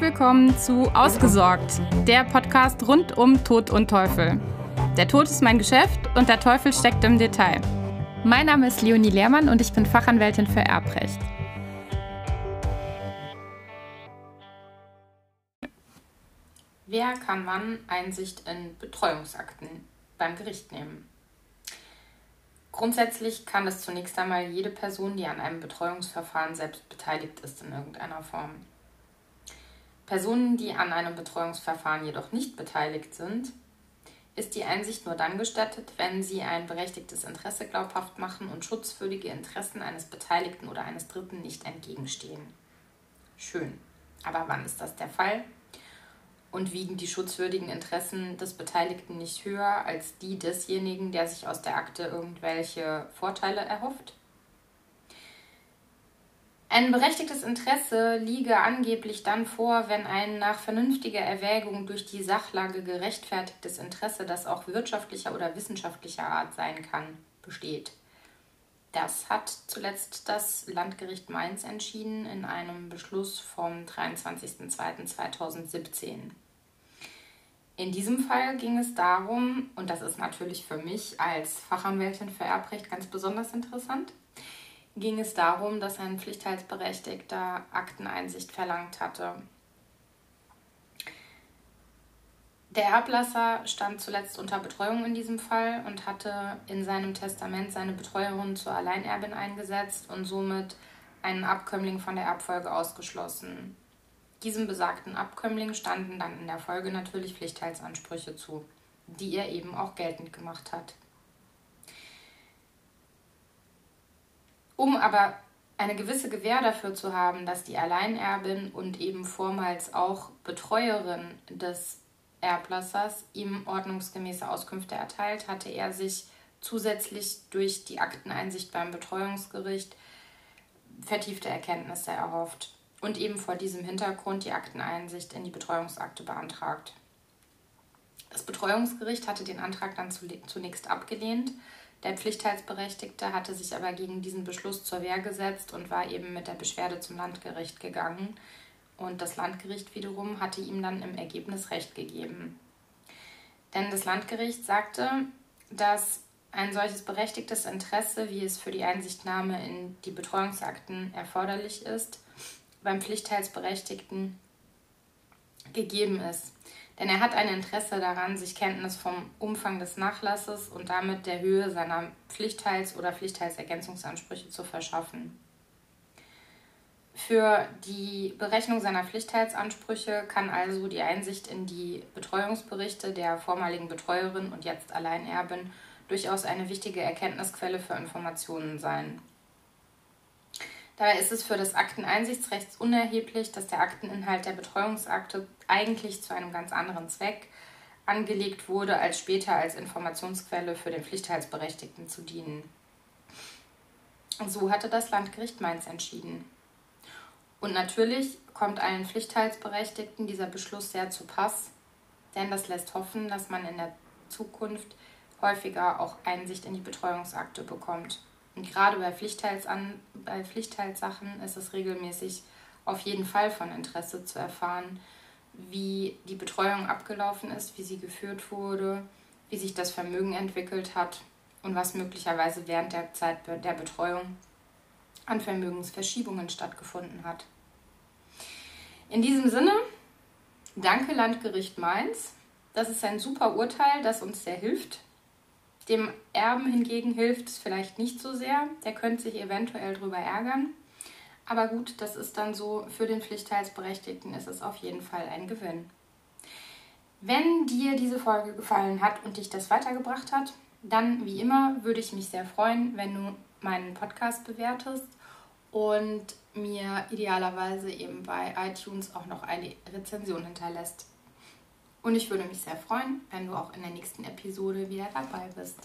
Willkommen zu Ausgesorgt, der Podcast rund um Tod und Teufel. Der Tod ist mein Geschäft und der Teufel steckt im Detail. Mein Name ist Leonie Lehrmann und ich bin Fachanwältin für Erbrecht. Wer kann wann Einsicht in Betreuungsakten beim Gericht nehmen? Grundsätzlich kann es zunächst einmal jede Person, die an einem Betreuungsverfahren selbst beteiligt ist in irgendeiner Form. Personen, die an einem Betreuungsverfahren jedoch nicht beteiligt sind, ist die Einsicht nur dann gestattet, wenn sie ein berechtigtes Interesse glaubhaft machen und schutzwürdige Interessen eines Beteiligten oder eines Dritten nicht entgegenstehen. Schön. Aber wann ist das der Fall? Und wiegen die schutzwürdigen Interessen des Beteiligten nicht höher als die desjenigen, der sich aus der Akte irgendwelche Vorteile erhofft? Ein berechtigtes Interesse liege angeblich dann vor, wenn ein nach vernünftiger Erwägung durch die Sachlage gerechtfertigtes Interesse, das auch wirtschaftlicher oder wissenschaftlicher Art sein kann, besteht. Das hat zuletzt das Landgericht Mainz entschieden in einem Beschluss vom 23.02.2017. In diesem Fall ging es darum, und das ist natürlich für mich als Fachanwältin für Erbrecht ganz besonders interessant, ging es darum, dass ein Pflichtheitsberechtigter Akteneinsicht verlangt hatte. Der Erblasser stand zuletzt unter Betreuung in diesem Fall und hatte in seinem Testament seine Betreuerin zur Alleinerbin eingesetzt und somit einen Abkömmling von der Erbfolge ausgeschlossen. Diesem besagten Abkömmling standen dann in der Folge natürlich Pflichtheitsansprüche zu, die er eben auch geltend gemacht hat. Um aber eine gewisse Gewähr dafür zu haben, dass die Alleinerbin und eben vormals auch Betreuerin des Erblassers ihm ordnungsgemäße Auskünfte erteilt, hatte er sich zusätzlich durch die Akteneinsicht beim Betreuungsgericht vertiefte Erkenntnisse erhofft und eben vor diesem Hintergrund die Akteneinsicht in die Betreuungsakte beantragt. Das Betreuungsgericht hatte den Antrag dann zunächst abgelehnt, der Pflichtheitsberechtigte hatte sich aber gegen diesen Beschluss zur Wehr gesetzt und war eben mit der Beschwerde zum Landgericht gegangen. Und das Landgericht wiederum hatte ihm dann im Ergebnis Recht gegeben. Denn das Landgericht sagte, dass ein solches berechtigtes Interesse, wie es für die Einsichtnahme in die Betreuungsakten erforderlich ist, beim Pflichtheitsberechtigten gegeben ist. Denn er hat ein Interesse daran, sich Kenntnis vom Umfang des Nachlasses und damit der Höhe seiner Pflichtteils- oder Pflichtteilsergänzungsansprüche zu verschaffen. Für die Berechnung seiner Pflichtteilsansprüche kann also die Einsicht in die Betreuungsberichte der vormaligen Betreuerin und jetzt Alleinerbin durchaus eine wichtige Erkenntnisquelle für Informationen sein. Dabei ist es für das Akteneinsichtsrecht unerheblich, dass der Akteninhalt der Betreuungsakte eigentlich zu einem ganz anderen Zweck angelegt wurde, als später als Informationsquelle für den Pflichtheitsberechtigten zu dienen. So hatte das Landgericht Mainz entschieden. Und natürlich kommt allen Pflichtheitsberechtigten dieser Beschluss sehr zu Pass, denn das lässt hoffen, dass man in der Zukunft häufiger auch Einsicht in die Betreuungsakte bekommt. Und gerade bei, Pflichtteilsan bei Pflichtteilsachen ist es regelmäßig auf jeden Fall von Interesse zu erfahren, wie die Betreuung abgelaufen ist, wie sie geführt wurde, wie sich das Vermögen entwickelt hat und was möglicherweise während der Zeit der Betreuung an Vermögensverschiebungen stattgefunden hat. In diesem Sinne, danke Landgericht Mainz. Das ist ein super Urteil, das uns sehr hilft, dem Erben hingegen hilft es vielleicht nicht so sehr. Der könnte sich eventuell darüber ärgern. Aber gut, das ist dann so, für den Pflichtteilsberechtigten ist es auf jeden Fall ein Gewinn. Wenn dir diese Folge gefallen hat und dich das weitergebracht hat, dann wie immer würde ich mich sehr freuen, wenn du meinen Podcast bewertest und mir idealerweise eben bei iTunes auch noch eine Rezension hinterlässt. Und ich würde mich sehr freuen, wenn du auch in der nächsten Episode wieder dabei bist.